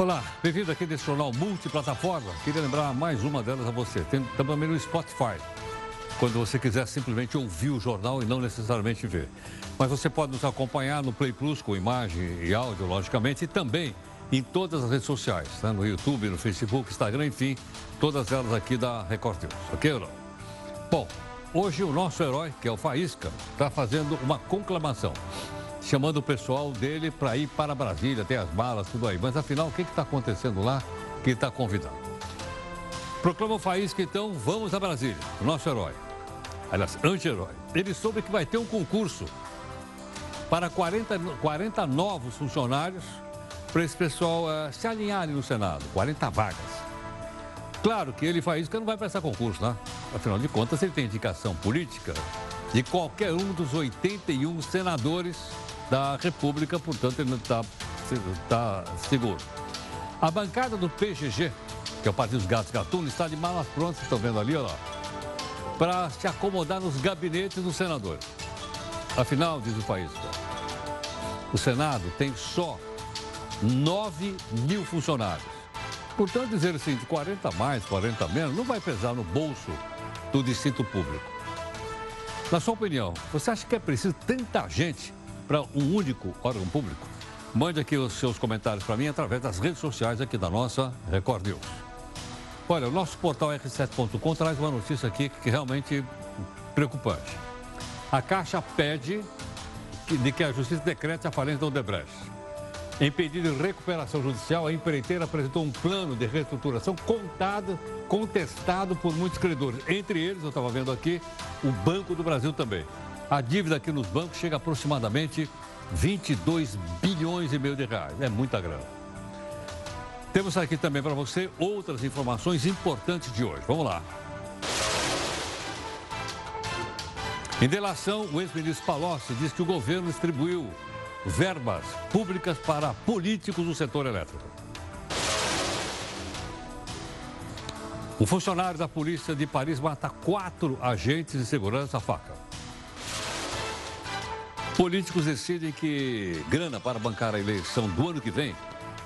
Olá, bem-vindo aqui nesse jornal multiplataforma. Queria lembrar mais uma delas a você. Tem também no Spotify, quando você quiser simplesmente ouvir o jornal e não necessariamente ver. Mas você pode nos acompanhar no Play Plus com imagem e áudio, logicamente, e também em todas as redes sociais, né? no YouTube, no Facebook, Instagram, enfim, todas elas aqui da Record News, ok não? Bom, hoje o nosso herói, que é o Faísca, está fazendo uma conclamação, chamando o pessoal dele para ir para Brasília, tem as malas, tudo aí. Mas afinal, o que está acontecendo lá que está convidado? Proclama o Faísca, então, vamos a Brasília, o nosso herói. Aliás, anti-herói. Ele soube que vai ter um concurso para 40, 40 novos funcionários para esse pessoal uh, se alinharem no Senado, 40 vagas. Claro que ele que não vai prestar concurso, né? Afinal de contas, ele tem indicação política de qualquer um dos 81 senadores da República, portanto, ele está tá seguro. A bancada do PGG, que é o Partido dos Gatos Gatunos, está de malas prontas, estão vendo ali, olha para se acomodar nos gabinetes dos senadores. Afinal, diz o país, o Senado tem só 9 mil funcionários. Portanto, dizer assim, de 40 mais, 40 menos, não vai pesar no bolso do distrito público. Na sua opinião, você acha que é preciso tanta gente para um único órgão público? Mande aqui os seus comentários para mim através das redes sociais aqui da nossa Record News. Olha, o nosso portal r7.com traz uma notícia aqui que realmente preocupante. A Caixa pede de que a Justiça decrete a falência da Odebrecht. Em pedido de recuperação judicial, a empreiteira apresentou um plano de reestruturação contado, contestado por muitos credores. Entre eles, eu estava vendo aqui, o Banco do Brasil também. A dívida aqui nos bancos chega a aproximadamente 22 bilhões e meio de reais. É muita grana. Temos aqui também para você outras informações importantes de hoje. Vamos lá. Em delação, o ex-ministro Palocci diz que o governo distribuiu verbas públicas para políticos do setor elétrico. Um funcionário da polícia de Paris mata quatro agentes de segurança a faca. Políticos decidem que grana para bancar a eleição do ano que vem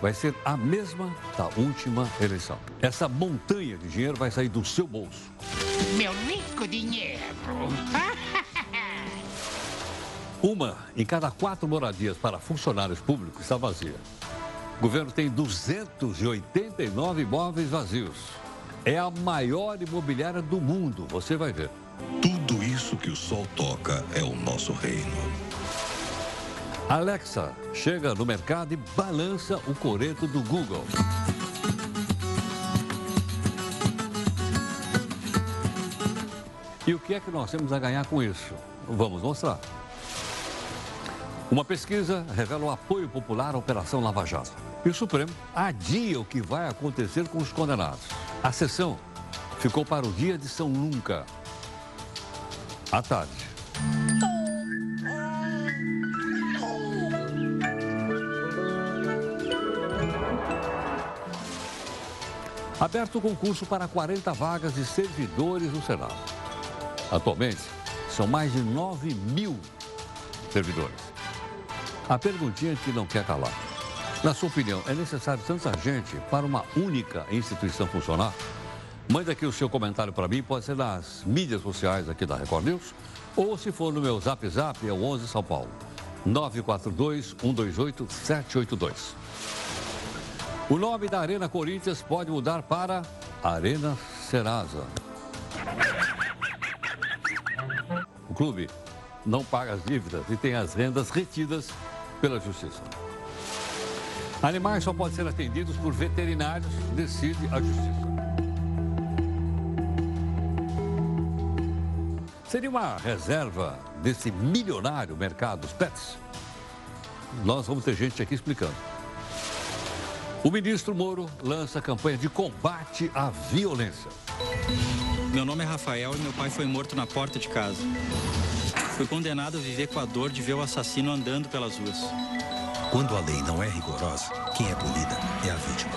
vai ser a mesma da última eleição. Essa montanha de dinheiro vai sair do seu bolso. Meu rico dinheiro. Uma em cada quatro moradias para funcionários públicos está vazia. O governo tem 289 imóveis vazios. É a maior imobiliária do mundo, você vai ver. Tudo isso que o sol toca é o nosso reino. Alexa chega no mercado e balança o coreto do Google. E o que é que nós temos a ganhar com isso? Vamos mostrar. Uma pesquisa revela o apoio popular à Operação Lava Jato. E o Supremo adia o que vai acontecer com os condenados. A sessão ficou para o dia de São Nunca. À tarde. Aberto o concurso para 40 vagas de servidores no Senado. Atualmente, são mais de 9 mil servidores. A perguntinha que não quer calar. Na sua opinião, é necessário tanta gente para uma única instituição funcionar? Mande aqui o seu comentário para mim, pode ser nas mídias sociais aqui da Record News, ou se for no meu Zap Zap, é o 11 São Paulo, 942-128-782. O nome da Arena Corinthians pode mudar para Arena Serasa. O clube não paga as dívidas e tem as rendas retidas pela Justiça. Animais só podem ser atendidos por veterinários, decide a Justiça. Seria uma reserva desse milionário mercado dos pets? Nós vamos ter gente aqui explicando. O ministro Moro lança campanha de combate à violência. Meu nome é Rafael e meu pai foi morto na porta de casa. Fui condenado a viver com a dor de ver o assassino andando pelas ruas. Quando a lei não é rigorosa, quem é punida é a vítima.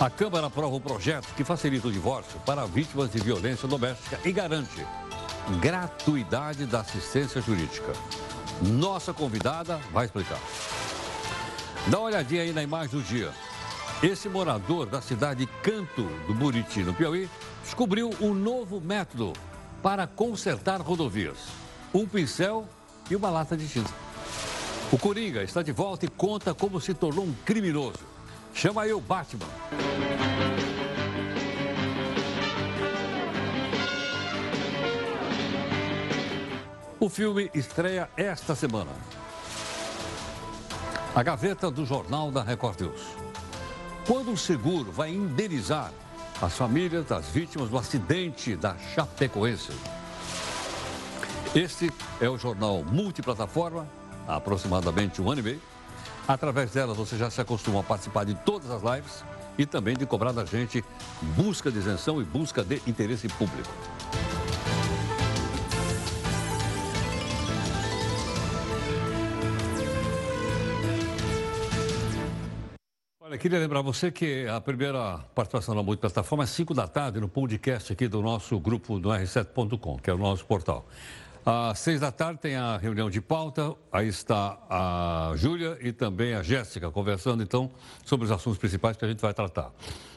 A Câmara aprova um projeto que facilita o divórcio para vítimas de violência doméstica e garante gratuidade da assistência jurídica. Nossa convidada vai explicar. Dá uma olhadinha aí na imagem do dia. Esse morador da cidade Canto do Buriti, no Piauí, descobriu um novo método para consertar rodovias: um pincel e uma lata de tinta. O Coringa está de volta e conta como se tornou um criminoso. Chama aí o Batman. O filme estreia esta semana. A gaveta do Jornal da Record News. Quando o seguro vai indenizar as famílias das vítimas do acidente da Chapecoense? Este é o jornal multiplataforma, há aproximadamente um ano e meio. Através dela você já se acostuma a participar de todas as lives e também de cobrar da gente busca de isenção e busca de interesse público. Olha, queria lembrar você que a primeira participação na multiplataforma é 5 da tarde no podcast aqui do nosso grupo do R7.com, que é o nosso portal. Às seis da tarde tem a reunião de pauta, aí está a Júlia e também a Jéssica conversando, então, sobre os assuntos principais que a gente vai tratar.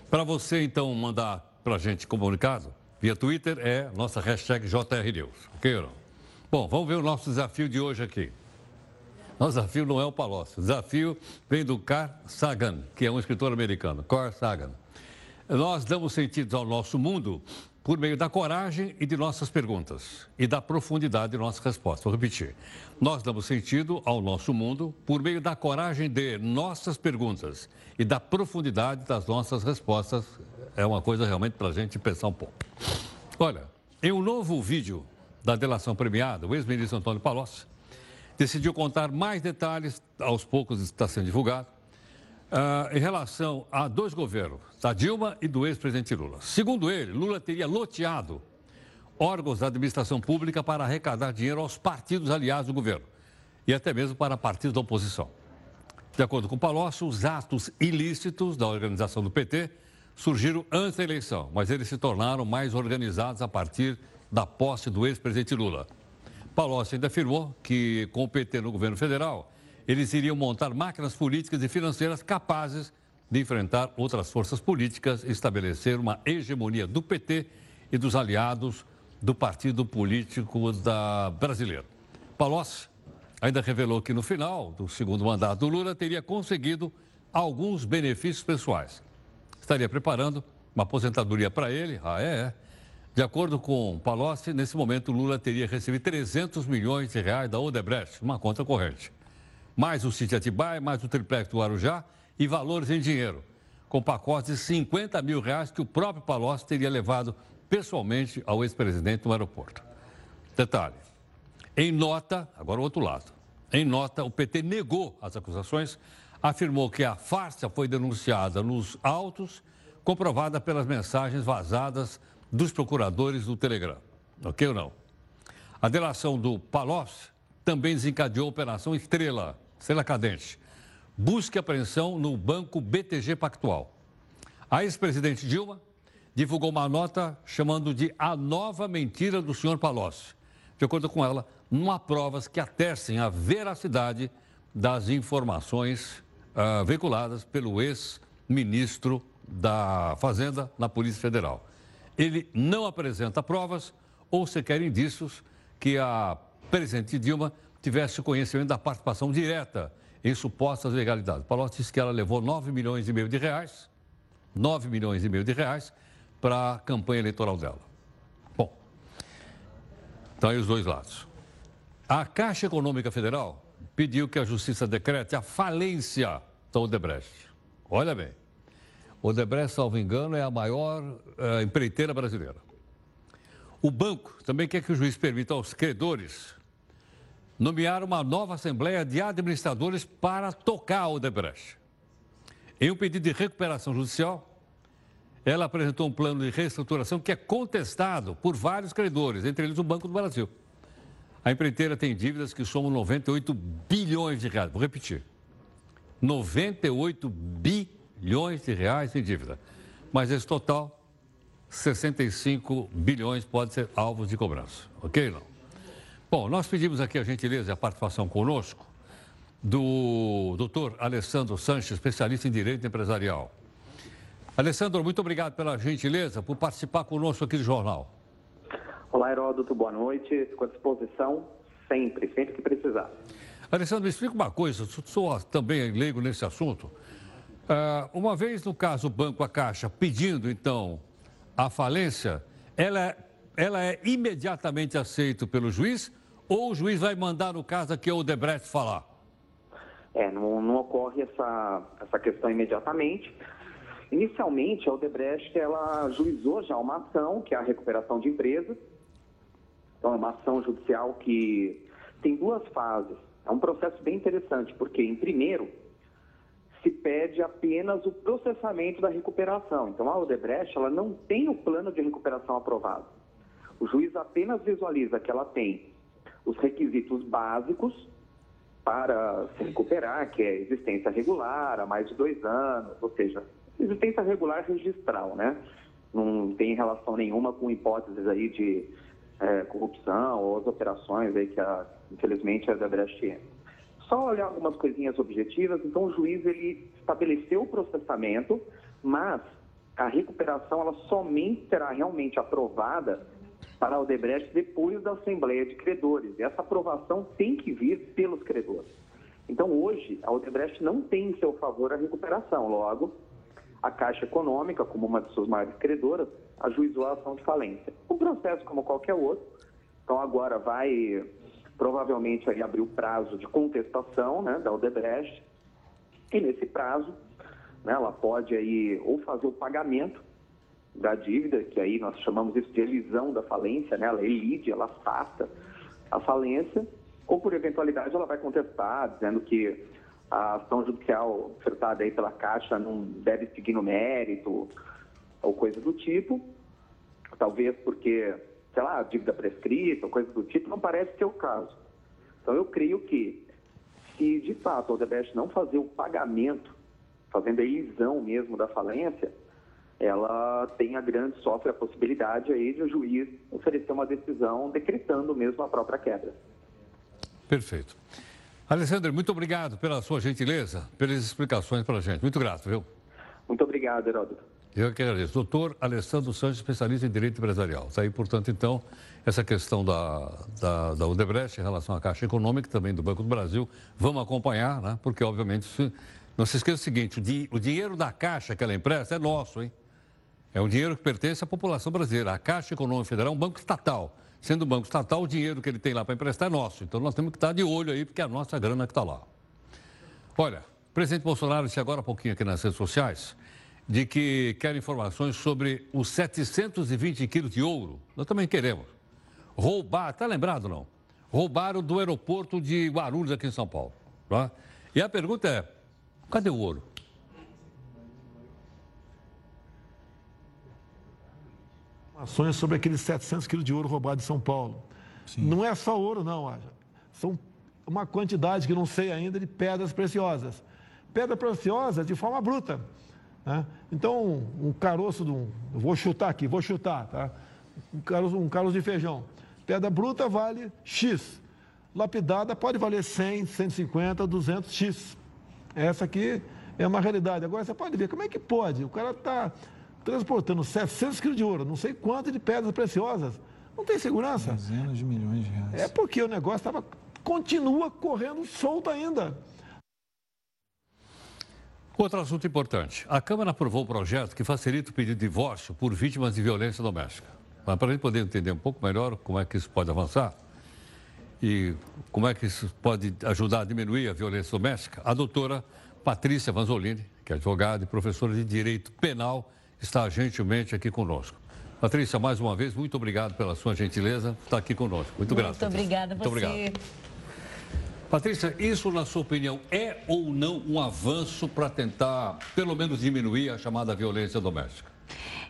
Para você, então, mandar para a gente comunicado via Twitter é nossa hashtag JRNews, ok? Bom, vamos ver o nosso desafio de hoje aqui. Nosso desafio não é o Palocci. O desafio vem do Carl Sagan, que é um escritor americano. Carl Sagan. Nós damos sentido ao nosso mundo por meio da coragem e de nossas perguntas e da profundidade de nossas respostas. Vou repetir. Nós damos sentido ao nosso mundo por meio da coragem de nossas perguntas e da profundidade das nossas respostas. É uma coisa realmente para a gente pensar um pouco. Olha, em um novo vídeo da delação premiada, o ex-ministro Antônio Palocci decidiu contar mais detalhes, aos poucos está sendo divulgado, uh, em relação a dois governos, da Dilma e do ex-presidente Lula. Segundo ele, Lula teria loteado órgãos da administração pública para arrecadar dinheiro aos partidos aliados do governo e até mesmo para partidos da oposição. De acordo com Palocci, os atos ilícitos da organização do PT surgiram antes da eleição, mas eles se tornaram mais organizados a partir da posse do ex-presidente Lula. Palocci ainda afirmou que, com o PT no governo federal, eles iriam montar máquinas políticas e financeiras capazes de enfrentar outras forças políticas e estabelecer uma hegemonia do PT e dos aliados do partido político da brasileiro. Palocci ainda revelou que no final do segundo mandato Lula teria conseguido alguns benefícios pessoais. Estaria preparando uma aposentadoria para ele, ah é, é de acordo com Palocci, nesse momento Lula teria recebido 300 milhões de reais da Odebrecht, uma conta corrente. Mais o sítio Atibaia, mais o triplex do Arujá e valores em dinheiro, com pacotes de 50 mil reais que o próprio Palocci teria levado pessoalmente ao ex-presidente no aeroporto. Detalhe, em nota, agora o outro lado, em nota, o PT negou as acusações, afirmou que a farsa foi denunciada nos autos, comprovada pelas mensagens vazadas dos procuradores do Telegram. Ok ou não? A delação do Palocci também desencadeou a Operação Estrela, Estrela Cadente. Busca e apreensão no banco BTG Pactual. A ex-presidente Dilma divulgou uma nota chamando de a nova mentira do senhor Palocci. De acordo com ela, não há provas que atestem a veracidade das informações uh, veiculadas pelo ex-ministro da Fazenda na Polícia Federal ele não apresenta provas ou sequer indícios que a presidente Dilma tivesse conhecimento da participação direta em supostas ilegalidades. Palocci disse que ela levou 9 milhões e meio de reais, 9 milhões e meio de reais para a campanha eleitoral dela. Bom, então aí os dois lados. A Caixa Econômica Federal pediu que a Justiça decrete a falência da Odebrecht. Olha bem, Odebrecht, salvo engano, é a maior uh, empreiteira brasileira. O banco também quer que o juiz permita aos credores nomear uma nova Assembleia de Administradores para tocar a Odebrecht. Em um pedido de recuperação judicial, ela apresentou um plano de reestruturação que é contestado por vários credores, entre eles o Banco do Brasil. A empreiteira tem dívidas que somam 98 bilhões de reais. Vou repetir. 98 bilhões bilhões de reais em dívida. Mas esse total, 65 bilhões pode ser alvos de cobrança. Ok, não? Bom, nós pedimos aqui a gentileza e a participação conosco do doutor Alessandro Sanches, especialista em direito empresarial. Alessandro, muito obrigado pela gentileza, por participar conosco aqui do jornal. Olá, Heródoto, boa noite. Fico à disposição sempre, sempre que precisar. Alessandro, me explica uma coisa, sou também leigo nesse assunto. Uh, uma vez, no caso, o Banco, a Caixa, pedindo, então, a falência, ela, ela é imediatamente aceita pelo juiz ou o juiz vai mandar, no caso aqui, o Debrecht falar? É, não, não ocorre essa, essa questão imediatamente. Inicialmente, a Odebrecht ela juizou já uma ação, que é a recuperação de empresas. Então, é uma ação judicial que tem duas fases. É um processo bem interessante, porque, em primeiro, se pede apenas o processamento da recuperação. Então, a Odebrecht ela não tem o plano de recuperação aprovado. O juiz apenas visualiza que ela tem os requisitos básicos para se recuperar, que é existência regular há mais de dois anos, ou seja, existência regular registral, né? Não tem relação nenhuma com hipóteses aí de é, corrupção ou as operações aí que, a, infelizmente, a Debrecht Só olhar algumas coisinhas objetivas, então o juiz ele estabeleceu o processamento, mas a recuperação ela somente será realmente aprovada para a Odebrecht depois da Assembleia de Credores. E essa aprovação tem que vir pelos credores. Então, hoje, a Odebrecht não tem em seu favor a recuperação. Logo, a Caixa Econômica, como uma de suas maiores credoras, ajuizou a ação de falência. O processo, como qualquer outro, então agora vai provavelmente aí abrir o prazo de contestação né, da Odebrecht. E nesse prazo, né, ela pode aí ou fazer o pagamento da dívida, que aí nós chamamos isso de elisão da falência, né? ela elide, ela afasta a falência, ou por eventualidade ela vai contestar, dizendo que a ação judicial ofertada aí pela Caixa não deve seguir no mérito, ou coisa do tipo, talvez porque, sei lá, dívida prescrita, coisa do tipo, não parece ser o caso. Então eu creio que, se de fato a Odebrecht não fazer o pagamento, fazendo a elisão mesmo da falência, ela tem a grande, sofre a possibilidade aí de o juiz oferecer uma decisão decretando mesmo a própria quebra. Perfeito. Alessandro, muito obrigado pela sua gentileza, pelas explicações para a gente. Muito grato, viu? Muito obrigado, Heródoto. Eu que agradeço. Doutor Alessandro Santos, especialista em direito empresarial. Está aí, portanto, então, essa questão da, da, da Odebrecht em relação à Caixa Econômica, também do Banco do Brasil. Vamos acompanhar, né? Porque, obviamente, se, não se esqueça o seguinte: o, di, o dinheiro da Caixa que ela empresta é nosso, hein? É um dinheiro que pertence à população brasileira. A Caixa Econômica Federal é um banco estatal. Sendo um banco estatal, o dinheiro que ele tem lá para emprestar é nosso. Então nós temos que estar de olho aí, porque é a nossa grana que está lá. Olha, o presidente Bolsonaro disse agora há pouquinho aqui nas redes sociais de que quer informações sobre os 720 quilos de ouro. Nós também queremos. Roubar, está lembrado não? Roubaram do aeroporto de Guarulhos aqui em São Paulo. Tá? E a pergunta é, cadê o ouro? informações sobre aqueles 700 quilos de ouro roubado de São Paulo. Sim. Não é só ouro, não, Aja. São uma quantidade que não sei ainda de pedras preciosas. Pedra preciosa de forma bruta. Né? Então, um caroço de um. Vou chutar aqui, vou chutar, tá? Um caroço, um caroço de feijão. Pedra bruta vale X. Lapidada pode valer 100, 150, 200 X. Essa aqui é uma realidade. Agora você pode ver como é que pode. O cara está transportando 700 quilos de ouro, não sei quanto de pedras preciosas. Não tem segurança. Dezenas de milhões de reais. É porque o negócio estava continua correndo solto ainda. Outro assunto importante. A Câmara aprovou o projeto que facilita o pedido de divórcio por vítimas de violência doméstica. Mas para a gente poder entender um pouco melhor como é que isso pode avançar e como é que isso pode ajudar a diminuir a violência doméstica, a doutora Patrícia Vanzolini, que é advogada e professora de Direito Penal está gentilmente aqui conosco. Patrícia, mais uma vez, muito obrigado pela sua gentileza, estar aqui conosco. Muito, muito grato. Muito obrigada a você. Muito obrigado. Patrícia, isso, na sua opinião, é ou não um avanço para tentar, pelo menos, diminuir a chamada violência doméstica?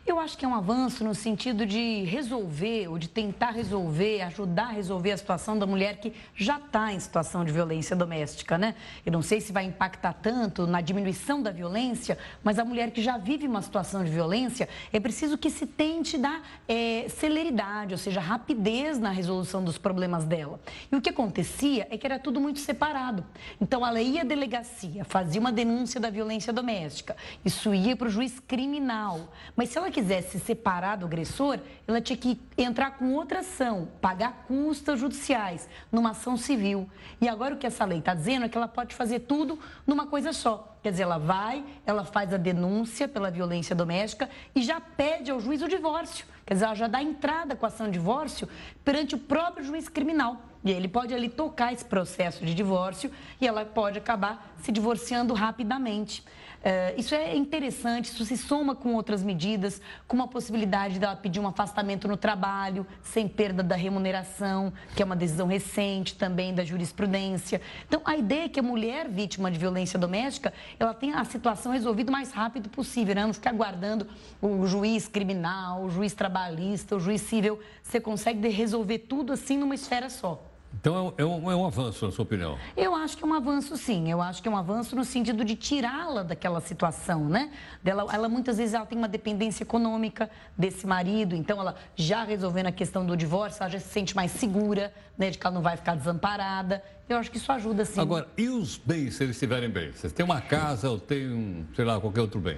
Eu acho que é um avanço no sentido de resolver, ou de tentar resolver, ajudar a resolver a situação da mulher que já está em situação de violência doméstica, né? Eu não sei se vai impactar tanto na diminuição da violência, mas a mulher que já vive uma situação de violência, é preciso que se tente dar é, celeridade, ou seja, rapidez na resolução dos problemas dela. E o que acontecia é que era tudo muito separado. Então, ela ia à delegacia, fazia uma denúncia da violência doméstica, isso ia para o juiz criminal. Mas se ela quisesse se separar do agressor, ela tinha que entrar com outra ação, pagar custas judiciais, numa ação civil. E agora o que essa lei está dizendo é que ela pode fazer tudo numa coisa só. Quer dizer, ela vai, ela faz a denúncia pela violência doméstica e já pede ao juiz o divórcio. Quer dizer, ela já dá entrada com a ação de divórcio perante o próprio juiz criminal. E ele pode ali tocar esse processo de divórcio e ela pode acabar se divorciando rapidamente. Uh, isso é interessante, isso se soma com outras medidas, com a possibilidade dela pedir um afastamento no trabalho, sem perda da remuneração, que é uma decisão recente também da jurisprudência. Então, a ideia é que a mulher vítima de violência doméstica, ela tenha a situação resolvida o mais rápido possível, né? não ficar aguardando o juiz criminal, o juiz trabalhista, o juiz civil. Você consegue resolver tudo assim numa esfera só. Então é um, é um avanço, na sua opinião? Eu acho que é um avanço, sim. Eu acho que é um avanço no sentido de tirá-la daquela situação, né? Dela, ela muitas vezes ela tem uma dependência econômica desse marido, então ela já resolvendo a questão do divórcio, ela já se sente mais segura, né? De que ela não vai ficar desamparada. Eu acho que isso ajuda, sim. Agora, e os bens, se eles estiverem bem? Você tem uma casa ou tem, um, sei lá, qualquer outro bem?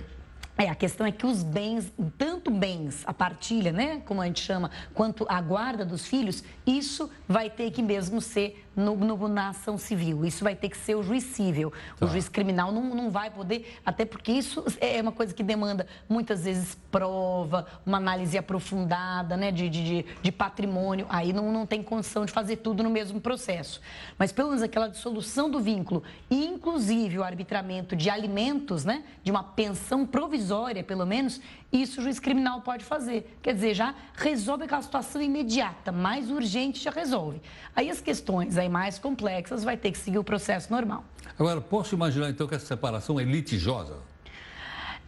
É, a questão é que os bens, tanto bens, a partilha, né, como a gente chama, quanto a guarda dos filhos, isso vai ter que mesmo ser no, no, na ação civil. Isso vai ter que ser o juiz civil. Tá. O juiz criminal não, não vai poder, até porque isso é uma coisa que demanda muitas vezes prova, uma análise aprofundada né, de, de, de patrimônio. Aí não, não tem condição de fazer tudo no mesmo processo. Mas pelo menos aquela dissolução do vínculo, e inclusive o arbitramento de alimentos, né, de uma pensão provisória, pelo menos, isso o juiz criminal pode fazer. Quer dizer, já resolve aquela situação imediata, mais urgente já resolve. Aí as questões aí mais complexas vai ter que seguir o processo normal. Agora, posso imaginar então que essa separação é litigiosa?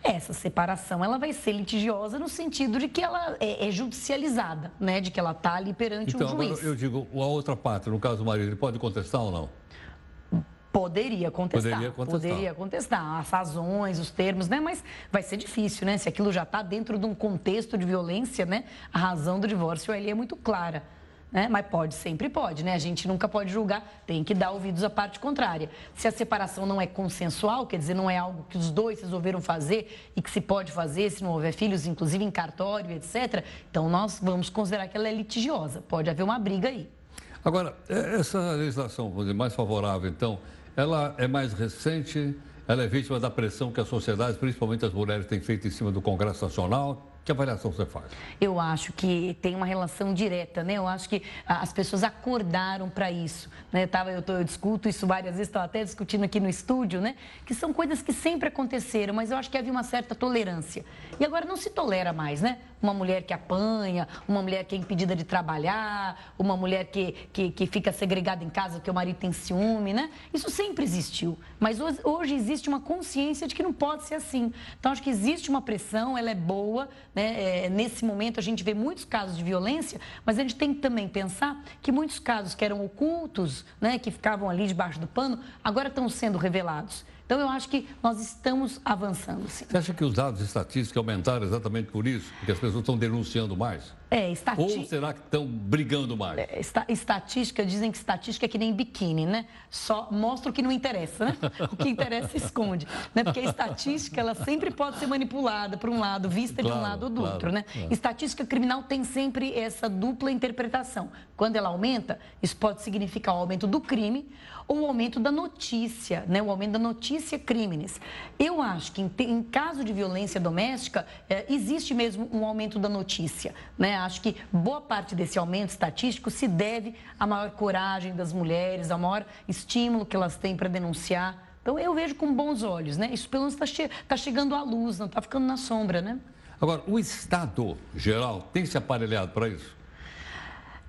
Essa separação ela vai ser litigiosa no sentido de que ela é, é judicializada, né? De que ela está ali perante então, um juiz. Agora, eu digo, a outra parte, no caso do marido, ele pode contestar ou não? Poderia contestar, poderia contestar. Poderia contestar. As razões, os termos, né? Mas vai ser difícil, né? Se aquilo já está dentro de um contexto de violência, né? A razão do divórcio ali é muito clara. Né? Mas pode, sempre pode, né? A gente nunca pode julgar, tem que dar ouvidos à parte contrária. Se a separação não é consensual, quer dizer, não é algo que os dois resolveram fazer e que se pode fazer se não houver filhos, inclusive em cartório, etc., então nós vamos considerar que ela é litigiosa. Pode haver uma briga aí. Agora, é, essa legislação mais favorável, então, ela é mais recente, ela é vítima da pressão que a sociedade, principalmente as mulheres, têm feito em cima do Congresso Nacional. Que avaliação você faz? Eu acho que tem uma relação direta, né? Eu acho que as pessoas acordaram para isso, né? Eu, tô, eu discuto isso várias vezes, estou até discutindo aqui no estúdio, né? Que são coisas que sempre aconteceram, mas eu acho que havia uma certa tolerância. E agora não se tolera mais, né? Uma mulher que apanha, uma mulher que é impedida de trabalhar, uma mulher que, que, que fica segregada em casa porque o marido tem ciúme, né? Isso sempre existiu, mas hoje, hoje existe uma consciência de que não pode ser assim. Então, acho que existe uma pressão, ela é boa, né? É, nesse momento, a gente vê muitos casos de violência, mas a gente tem que também pensar que muitos casos que eram ocultos, né? que ficavam ali debaixo do pano, agora estão sendo revelados. Então, eu acho que nós estamos avançando, sim. Você acha que os dados estatísticos aumentaram exatamente por isso? Porque as pessoas estão denunciando mais? É, estatística. Ou será que estão brigando mais? É, estatística, dizem que estatística é que nem biquíni, né? Só mostra o que não interessa, né? O que interessa esconde. Né? Porque a estatística, ela sempre pode ser manipulada por um lado, vista claro, de um lado ou do claro, outro, né? Claro. Estatística criminal tem sempre essa dupla interpretação. Quando ela aumenta, isso pode significar o aumento do crime ou o aumento da notícia, né? O aumento da notícia crimes. Eu acho que em, em caso de violência doméstica, é, existe mesmo um aumento da notícia, né? Acho que boa parte desse aumento estatístico se deve à maior coragem das mulheres, ao maior estímulo que elas têm para denunciar. Então, eu vejo com bons olhos, né? Isso pelo menos está che tá chegando à luz, não está ficando na sombra, né? Agora, o Estado geral tem se aparelhado para isso?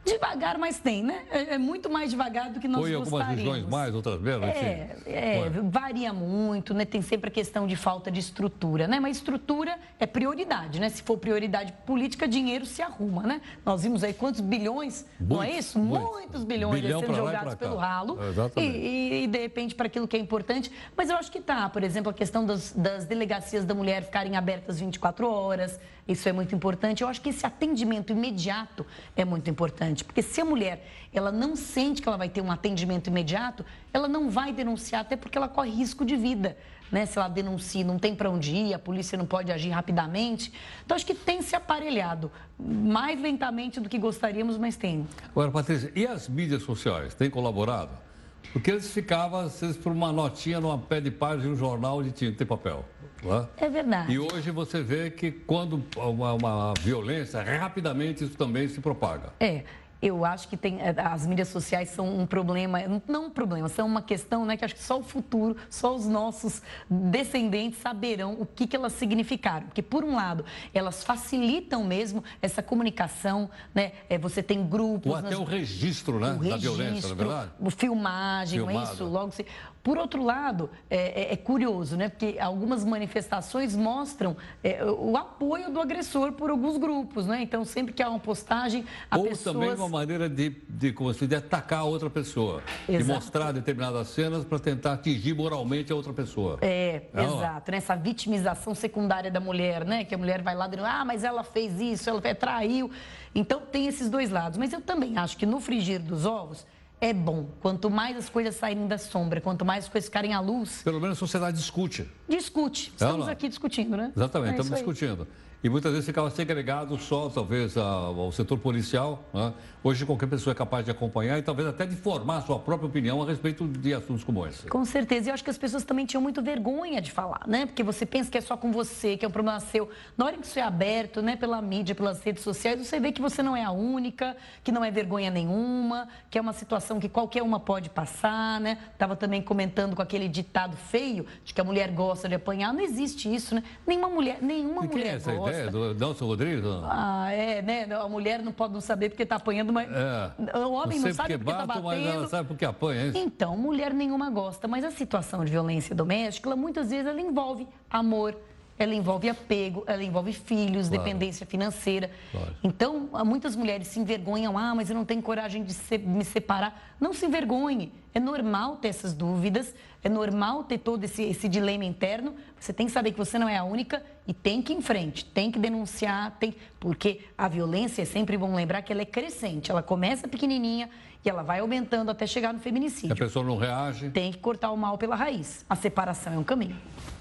Devagar, mas tem, né? É, é muito mais devagar do que nós Ou em algumas regiões mais, outras menos, é, é, varia muito, né? Tem sempre a questão de falta de estrutura, né? Mas estrutura é prioridade, né? Se for prioridade política, dinheiro se arruma, né? Nós vimos aí quantos bilhões, não é isso? muito. Muitos bilhões Bilhão sendo jogados pelo ralo. É, exatamente. E, e, e, de repente para aquilo que é importante. Mas eu acho que tá, por exemplo, a questão das, das delegacias da mulher ficarem abertas 24 horas. Isso é muito importante. Eu acho que esse atendimento imediato é muito importante, porque se a mulher ela não sente que ela vai ter um atendimento imediato, ela não vai denunciar, até porque ela corre risco de vida. Né? Se ela denuncia, não tem para onde ir, a polícia não pode agir rapidamente. Então, acho que tem se aparelhado mais lentamente do que gostaríamos, mas tem. Agora, Patrícia, e as mídias sociais têm colaborado? Porque eles ficavam, às vezes, por uma notinha numa pé de página de um jornal de tinta e papel. Não É verdade. E hoje você vê que quando uma, uma violência, rapidamente isso também se propaga. É. Eu acho que tem, as mídias sociais são um problema, não um problema, são uma questão né, que acho que só o futuro, só os nossos descendentes saberão o que, que elas significaram. Porque, por um lado, elas facilitam mesmo essa comunicação, né? É, você tem grupos. Ou até nas... o registro né, o da violência, não é verdade? O filmagem, é isso? Logo se... Por outro lado, é, é, é, curioso, né? Porque algumas manifestações mostram é, o apoio do agressor por alguns grupos, né? Então, sempre que há uma postagem, a Ou pessoas... uma maneira de, de, como se, de atacar a outra pessoa. Exato. De mostrar determinadas cenas para tentar atingir moralmente a outra pessoa. É, exato. Né? Essa vitimização secundária da mulher, né? Que a mulher vai lá dizendo, ah, mas ela fez isso, ela traiu. Então, tem esses dois lados. Mas eu também acho que no frigir dos ovos é bom. Quanto mais as coisas saírem da sombra, quanto mais as coisas ficarem à luz. Pelo menos a sociedade discute. Discute. Estamos aqui discutindo, né? Exatamente, é estamos discutindo. E muitas vezes ficava segregado só, talvez, ao setor policial. Né? Hoje, qualquer pessoa é capaz de acompanhar e talvez até de formar a sua própria opinião a respeito de assuntos como esse. Com certeza. E eu acho que as pessoas também tinham muito vergonha de falar, né? Porque você pensa que é só com você, que é um problema seu. Na hora que isso é aberto, né, pela mídia, pelas redes sociais, você vê que você não é a única, que não é vergonha nenhuma, que é uma situação que qualquer uma pode passar, né? Estava também comentando com aquele ditado feio de que a mulher gosta de apanhar. Não existe isso, né? Nenhuma mulher, nenhuma e mulher é gosta. ideia do Nelson Rodrigues? Não? Ah, é, né? A mulher não pode não saber porque está apanhando, mas é. o homem não, não sabe porque está batendo. Mas ela sabe porque apanha, é isso? Então, mulher nenhuma gosta, mas a situação de violência doméstica, ela, muitas vezes ela envolve amor, ela envolve apego, ela envolve filhos, Claro. dependência financeira. Claro. Então, muitas mulheres se envergonham, ah, mas eu não tenho coragem de se- me separar. Não se envergonhe. É normal ter essas dúvidas, é normal ter todo esse, esse dilema interno. Você tem que saber que você não é a única e tem que ir em frente, tem que denunciar, tem... porque a violência, é sempre bom lembrar que ela é crescente. Ela começa pequenininha e ela vai aumentando até chegar no Se a feminicídio. pessoa não reage. Tem que cortar o mal pela raiz. A separação é um caminho.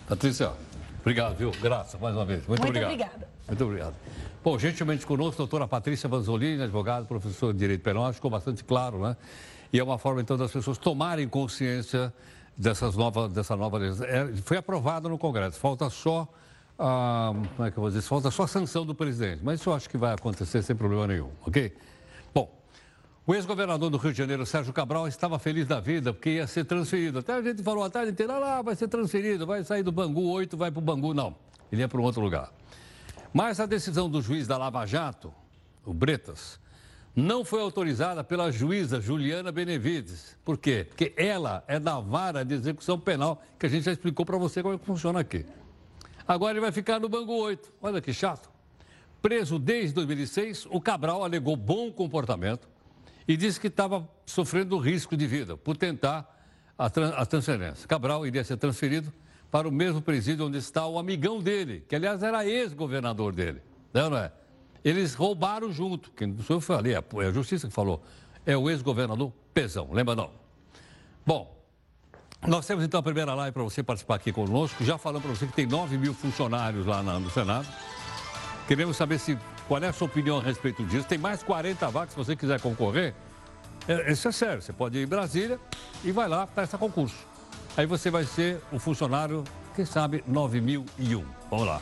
Patrícia, obrigado, viu? Graça, mais uma vez. Muito, Muito obrigado. obrigada. Muito obrigado. Bom, gentilmente conosco, doutora Patrícia Vanzolini, advogada, professora de Direito Penal, ficou bastante claro, né? E é uma forma, então, das pessoas tomarem consciência dessas novas, dessa nova lei. É, foi aprovado no Congresso, falta só, ah, como é que eu vou dizer, falta só a sanção do presidente. Mas isso eu acho que vai acontecer sem problema nenhum, ok? O ex-governador do Rio de Janeiro, Sérgio Cabral, estava feliz da vida porque ia ser transferido. Até a gente falou a tarde inteira, ah, vai ser transferido, vai sair do Bangu 8, vai para o Bangu. Não, ele ia para um outro lugar. Mas a decisão do juiz da Lava Jato, o Bretas, não foi autorizada pela juíza Juliana Benevides. Por quê? Porque ela é da vara de execução penal, que a gente já explicou para você como é que funciona aqui. Agora ele vai ficar no Bangu 8. Olha que chato. Preso desde 2006, o Cabral alegou bom comportamento e disse que estava sofrendo risco de vida por tentar a, a transferência. Cabral iria ser transferido para o mesmo presídio onde está o amigão dele, que aliás era ex-governador dele. Não, não é? Eles roubaram junto. Quem não sou eu falei, é a justiça que falou. É o ex-governador Pezão, lembra não? Bom, nós temos então a primeira live para você participar aqui conosco. Já falamos para você que tem 9 mil funcionários lá na- no Senado. Queremos saber se, qual é a sua opinião a respeito disso. Tem mais 40 vagas se você quiser concorrer. É, Isso é sério. Você pode ir em Brasília e vai lá para esse concurso. Aí você vai ser o funcionário, quem sabe, 9001. Vamos lá.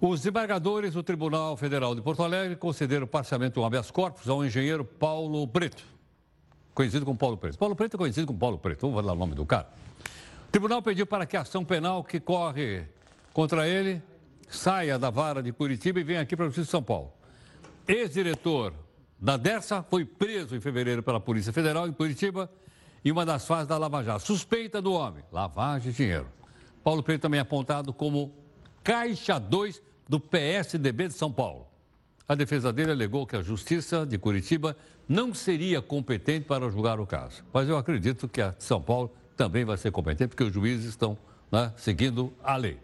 Os desembargadores do Tribunal Federal de Porto Alegre concederam parcialmente um habeas corpus ao engenheiro Paulo Preto, conhecido como Paulo Preto. Paulo Preto é conhecido como Paulo Preto, vamos dar o nome do cara. O tribunal pediu para que a ação penal que corre contra ele, saia da vara de Curitiba e venha aqui para a Justiça de São Paulo. Ex-diretor da Dersa foi preso em fevereiro pela Polícia Federal em Curitiba e uma das fases da Lava Jato. Suspeita do homem, lavagem de dinheiro. Paulo Preto também é apontado como caixa 2 do PSDB de São Paulo. A defesa dele alegou que a Justiça de Curitiba não seria competente para julgar o caso. Mas eu acredito que a de São Paulo também vai ser competente, porque os juízes estão né, seguindo a lei.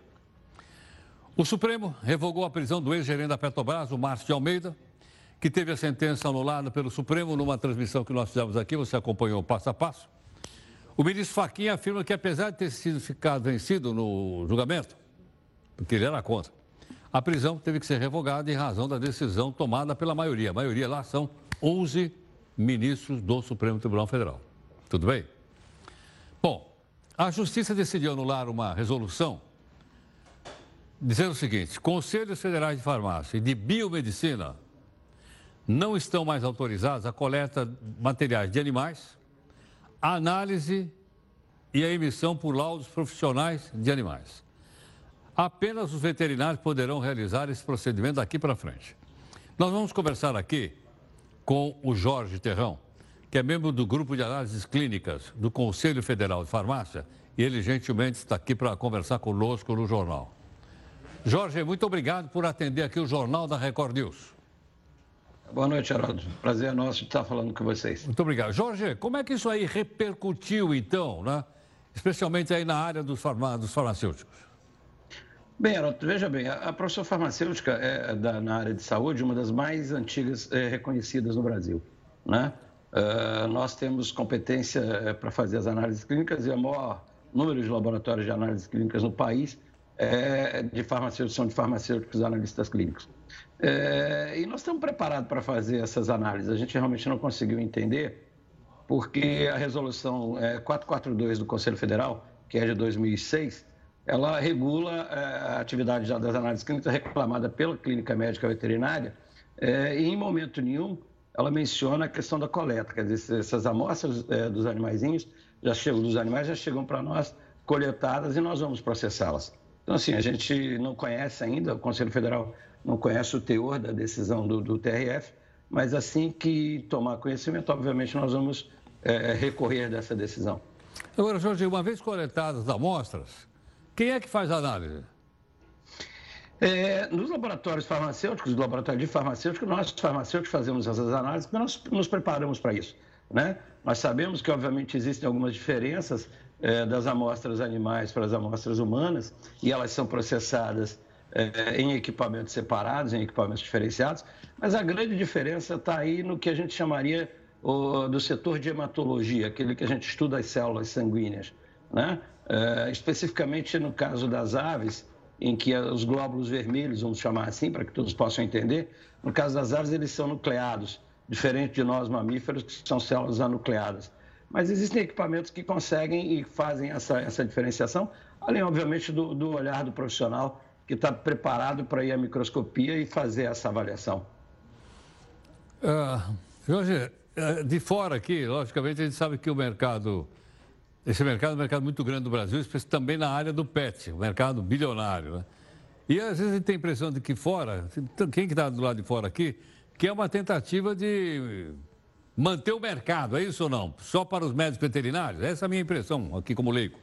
O Supremo revogou a prisão do ex-gerente da Petrobras, o Márcio de Almeida, que teve a sentença anulada pelo Supremo numa transmissão que nós fizemos aqui, você acompanhou passo a passo. O ministro Faquinha afirma que, apesar de ter sido ficado vencido no julgamento, porque ele era contra, a prisão teve que ser revogada em razão da decisão tomada pela maioria. A maioria lá são 11 ministros do Supremo Tribunal Federal. Tudo bem? A Justiça decidiu anular uma resolução dizendo o seguinte: Conselhos Federais de Farmácia e de Biomedicina não estão mais autorizados a coleta de materiais de animais, a análise e a emissão por laudos profissionais de animais. Apenas os veterinários poderão realizar esse procedimento daqui para frente. Nós vamos conversar aqui com o Jorge Terrão, que é membro do Grupo de Análises Clínicas do Conselho Federal de Farmácia, e ele gentilmente está aqui para conversar conosco no jornal. Jorge, muito obrigado por atender aqui o Jornal da Record News. Boa noite, Haroldo. Prazer é nosso estar falando com vocês. Muito obrigado. Jorge, como é que isso aí repercutiu, então, né? especialmente aí na área dos, dos farmacêuticos? Bem, Haroldo, veja bem, a profissão farmacêutica é, da, na área de saúde, uma das mais antigas é, reconhecidas no Brasil. Né? Uh, nós temos competência é, para fazer as análises clínicas e o maior número de laboratórios de análises clínicas no país é, de farmacêuticos, são de farmacêuticos analistas clínicos. É, e nós estamos preparados para fazer essas análises. A gente realmente não conseguiu entender porque a resolução é, 442 do Conselho Federal, que é de 2006, ela regula a atividade das análises clínicas reclamada pela clínica médica veterinária e em momento nenhum ela menciona a questão da coleta, quer dizer, essas amostras é, dos animaizinhos já chegam, dos animais já chegam para nós coletadas e nós vamos processá-las. Então, assim, a gente não conhece ainda, o Conselho Federal não conhece o teor da decisão do, do TRF, mas assim que tomar conhecimento, obviamente, nós vamos é, recorrer dessa decisão. Agora, Jorge, uma vez coletadas as amostras, quem é que faz a análise? É, nos laboratórios farmacêuticos, no laboratório de farmacêutico, nós farmacêuticos fazemos essas análises porque nós nos preparamos para isso. Né? Nós sabemos que, obviamente, existem algumas diferenças é, das amostras animais para as amostras humanas e elas são processadas é, em equipamentos separados, em equipamentos diferenciados, mas a grande diferença está aí no que a gente chamaria o, do setor de hematologia, aquele que a gente estuda as células sanguíneas. Né? É, especificamente no caso das aves, em que os glóbulos vermelhos, vamos chamar assim, para que todos possam entender, no caso das aves, eles são nucleados, diferente de nós mamíferos, que são células anucleadas. Mas existem equipamentos que conseguem e fazem essa, essa diferenciação, além, obviamente, do, do olhar do profissional que está preparado para ir à microscopia e fazer essa avaliação. Uh, Jorge, é, de fora aqui, logicamente, a gente sabe que o mercado, esse mercado é um mercado muito grande do Brasil, também na área do PET, o mercado bilionário, né? E às vezes a gente tem a impressão de que fora, quem que está do lado de fora aqui, que é uma tentativa de manter o mercado, é isso ou não? Só para os médicos veterinários? Essa é a minha impressão aqui como leigo.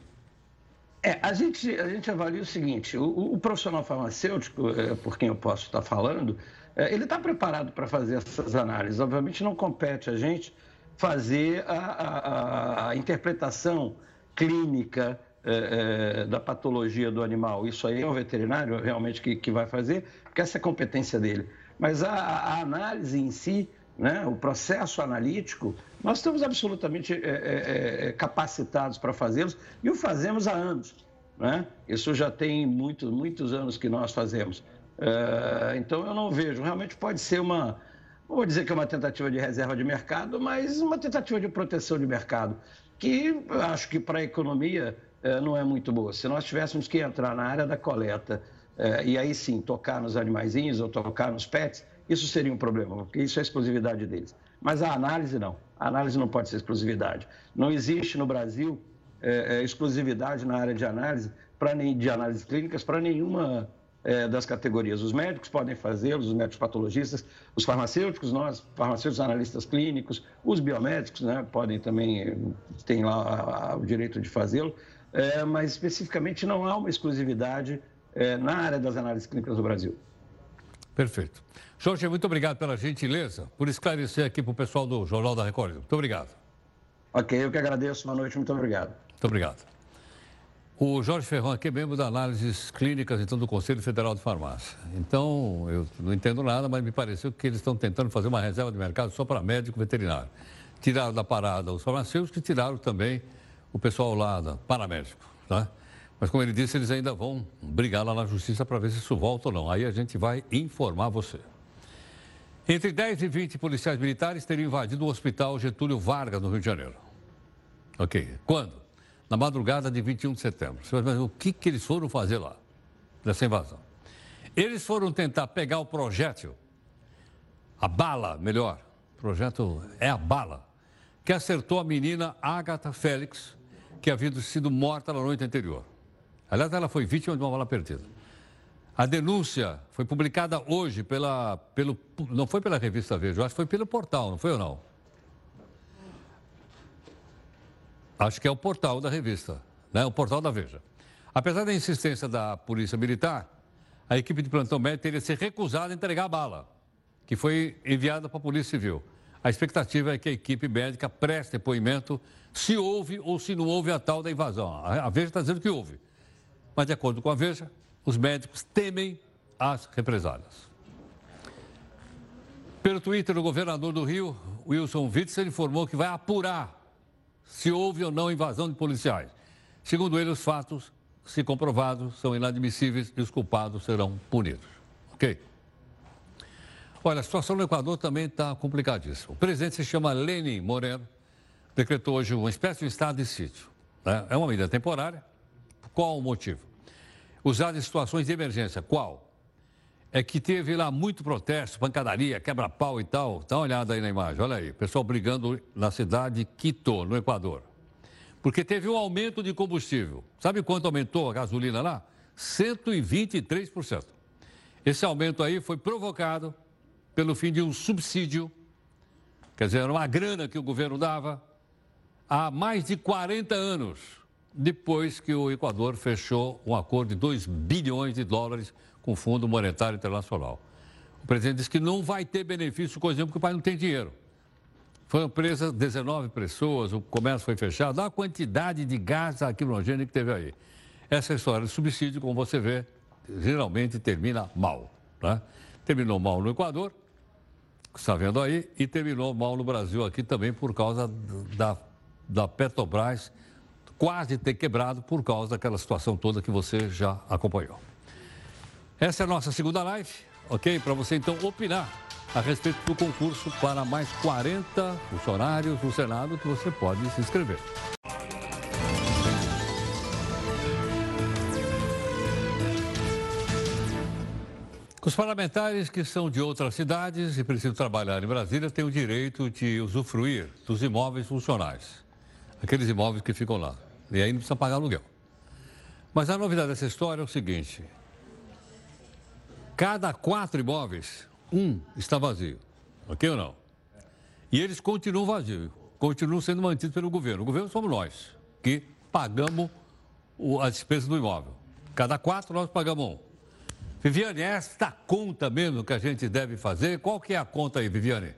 É, a gente, a gente avalia o seguinte: o, o profissional farmacêutico, é, por quem eu posso estar falando, é, ele está preparado para fazer essas análises. Obviamente, não compete a gente fazer a, a, a interpretação clínica é, é, da patologia do animal. Isso aí é o veterinário realmente que, que vai fazer, porque essa é a competência dele. Mas a, a análise em si, né, o processo analítico, nós estamos absolutamente é, é, é capacitados para fazê-los e o fazemos há anos. Né? Isso já tem muitos, muitos anos que nós fazemos. É, então eu não vejo, realmente pode ser uma, vou dizer que é uma tentativa de reserva de mercado, mas uma tentativa de proteção de mercado, que acho que para a economia é, não é muito boa. Se nós tivéssemos que entrar na área da coleta e aí sim tocar nos animaizinhos ou tocar nos pets, isso seria um problema, porque isso é exclusividade deles. Mas a análise não. A análise não pode ser exclusividade. Não existe no Brasil é, exclusividade na área de análise pra, de análises clínicas para nenhuma é, das categorias. Os médicos podem fazê-los, os médicos patologistas, os farmacêuticos, nós, farmacêuticos analistas clínicos, os biomédicos, né, podem também, têm lá o direito de fazê-lo, é, mas especificamente não há uma exclusividade é, na área das análises clínicas do Brasil. Perfeito. Jorge, muito obrigado pela gentileza, por esclarecer aqui para o pessoal do Jornal da Record. Muito obrigado. Ok, eu que agradeço. Boa noite, muito obrigado. Muito obrigado. O Jorge Ferrão aqui é membro da análises clínicas então, do Conselho Federal de Farmácia. Então, eu não entendo nada, mas me pareceu que eles estão tentando fazer uma reserva de mercado só para médico veterinário. Tiraram da parada os farmacêuticos e tiraram também o pessoal lá, da paramédico. Tá? Mas, como ele disse, eles ainda vão brigar lá na justiça para ver se isso volta ou não. Aí a gente vai informar você. Entre 10 e 20 policiais militares teriam invadido o hospital Getúlio Vargas, no Rio de Janeiro. Ok. Quando? Na madrugada de 21 de setembro. O que, que eles foram fazer lá, nessa invasão? Eles foram tentar pegar o projétil, a bala, melhor, o projeto é a bala, que acertou a menina Agatha Félix, que havia sido morta na noite anterior. Aliás, ela foi vítima de uma bala perdida. A denúncia foi publicada hoje pela, pelo, não foi pela revista Veja, acho que foi pelo portal, não foi ou não? Acho que é o portal da revista, né? o portal da Veja. Apesar da insistência da Polícia Militar, a equipe de plantão médico teria se recusado a entregar a bala, que foi enviada para a Polícia Civil. A expectativa é que a equipe médica preste depoimento se houve ou se não houve a tal da invasão. A Veja está dizendo que houve. Mas, de acordo com a Veja, os médicos temem as represálias. Pelo Twitter, o governador do Rio, Wilson Witzel, informou que vai apurar se houve ou não invasão de policiais. Segundo ele, os fatos, se comprovados, são inadmissíveis e os culpados serão punidos. Ok? Olha, a situação no Equador também está complicadíssima. O presidente se chama Lenin Moreno, decretou hoje uma espécie de estado de sítio. Né? É uma medida temporária. Qual o motivo? Usado em situações de emergência. Qual? É que teve lá muito protesto, pancadaria, quebra-pau e tal. Dá uma olhada aí na imagem, olha aí. Pessoal brigando na cidade de Quito, no Equador. Porque teve um aumento de combustível. Sabe quanto aumentou a gasolina lá? 123%. Esse aumento aí foi provocado pelo fim de um subsídio, quer dizer, era uma grana que o governo dava há mais de 40 anos, depois que o Equador fechou um acordo de 2 bilhões de dólares com o Fundo Monetário Internacional. O presidente disse que não vai ter benefício, por exemplo, porque o pai não tem dinheiro. Foram presas 19 pessoas, o comércio foi fechado. Olha a quantidade de gás lacrimogêneo que teve aí. Essa história de subsídio, como você vê, geralmente termina mal. Né? Terminou mal no Equador, está vendo aí, e terminou mal no Brasil aqui também por causa da, da Petrobras quase ter quebrado por causa daquela situação toda que você já acompanhou. Essa é a nossa segunda live, ok? Para você então opinar a respeito do concurso para mais 40 funcionários do Senado que você pode se inscrever. Os parlamentares que são de outras cidades e precisam trabalhar em Brasília têm o direito de usufruir dos imóveis funcionais, aqueles imóveis que ficam lá. E aí não precisa pagar aluguel. Mas a novidade dessa história é o seguinte: Cada quatro imóveis, um está vazio. Ok ou não? E eles continuam vazios, continuam sendo mantidos pelo governo. O governo somos nós, que pagamos a despesa do imóvel. Cada quatro nós pagamos um. Viviane, esta conta mesmo que a gente deve fazer, qual que é a conta aí, Viviane?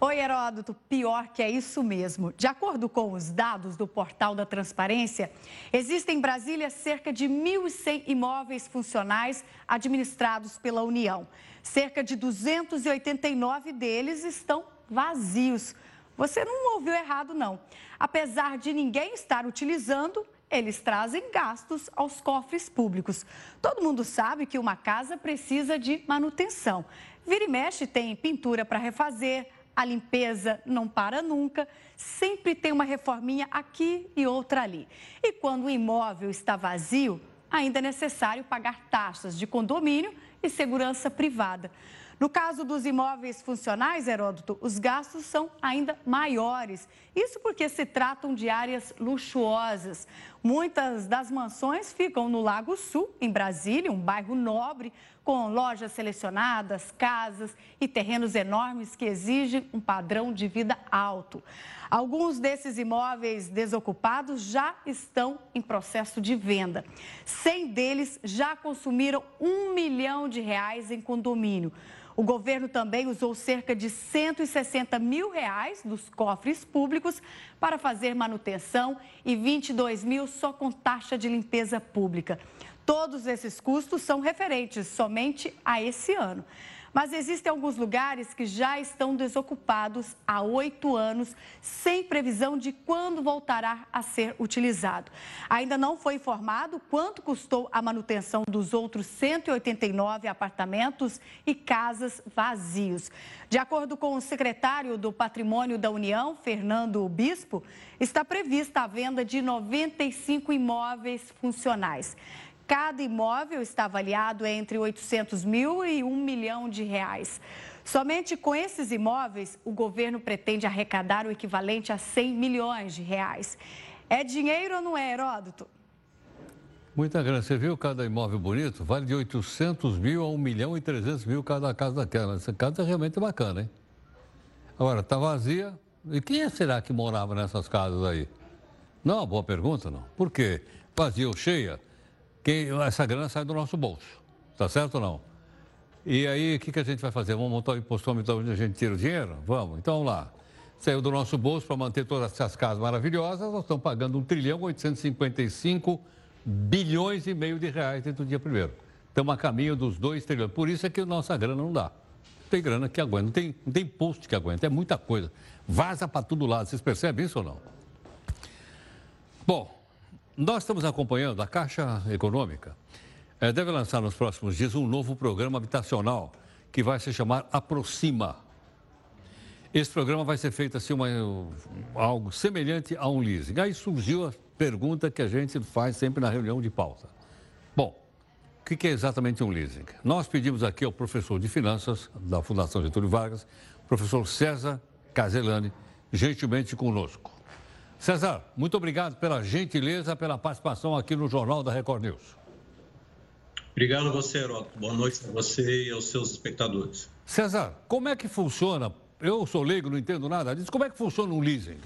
Oi, Heródoto, pior que é isso mesmo. De acordo com os dados do portal da Transparência, existem em Brasília cerca de 1.100 imóveis funcionais administrados pela União. Cerca de 289 deles estão vazios. Você não ouviu errado, não. Apesar de ninguém estar utilizando, eles trazem gastos aos cofres públicos. Todo mundo sabe que uma casa precisa de manutenção. Vira e mexe tem pintura para refazer a limpeza não para nunca, sempre tem uma reforminha aqui e outra ali. E quando o imóvel está vazio, ainda é necessário pagar taxas de condomínio e segurança privada. No caso dos imóveis funcionais, Heródoto, os gastos são ainda maiores. Isso porque se tratam de áreas luxuosas. Muitas das mansões ficam no Lago Sul, em Brasília, um bairro nobre, com lojas selecionadas, casas e terrenos enormes que exigem um padrão de vida alto. Alguns desses imóveis desocupados já estão em processo de venda. Cem deles já consumiram um milhão de reais em condomínio. O governo também usou cerca de 160 mil reais dos cofres públicos para fazer manutenção e 22 mil só com taxa de limpeza pública. Todos esses custos são referentes somente a esse ano. Mas existem alguns lugares que já estão desocupados há oito anos, sem previsão de quando voltará a ser utilizado. Ainda não foi informado quanto custou a manutenção dos outros 189 apartamentos e casas vazios. De acordo com o secretário do Patrimônio da União, Fernando Bispo, está prevista a venda de 95 imóveis funcionais. Cada imóvel está avaliado entre 800 mil e 1 milhão de reais. Somente com esses imóveis, o governo pretende arrecadar o equivalente a 100 milhões de reais. É dinheiro ou não é, Heródoto? Muita grana. Você viu cada imóvel bonito? Vale de 800 mil a 1 milhão e 300 mil cada casa daquela. Essa casa é realmente bacana, hein? Agora, está vazia. E quem será que morava nessas casas aí? Não, boa pergunta, não. Por quê? Vazia ou cheia? Que essa grana sai do nosso bolso. Tá certo ou não? E aí, o que, que a gente vai fazer? Vamos montar o impostômetro onde a gente tira o dinheiro? Vamos. Então, vamos lá. Saiu do nosso bolso para manter todas essas casas maravilhosas, nós estamos pagando 1 trilhão 855 bilhões e meio de reais dentro do dia primeiro. Estamos a caminho dos 2 trilhões. Por isso é que nossa grana não dá. Tem grana que aguenta, não tem, não tem que aguenta, é muita coisa. Vaza para todo lado. Vocês percebem isso ou não? Bom, nós estamos acompanhando a Caixa Econômica. É, deve lançar nos próximos dias um novo programa habitacional que vai se chamar Aproxima. Esse programa vai ser feito assim, uma, algo semelhante a um leasing. Aí surgiu a pergunta que a gente faz sempre na reunião de pauta. Bom, o que é exatamente um leasing? Nós pedimos aqui ao professor de finanças da Fundação Getúlio Vargas, professor César Caselani, gentilmente conosco. César, muito obrigado pela gentileza, pela participação aqui no Jornal da Record News. Obrigado a você, Heródoto. Boa noite a você e aos seus espectadores. César, como é que funciona? Eu sou leigo, não entendo nada disso. Como é que funciona um leasing?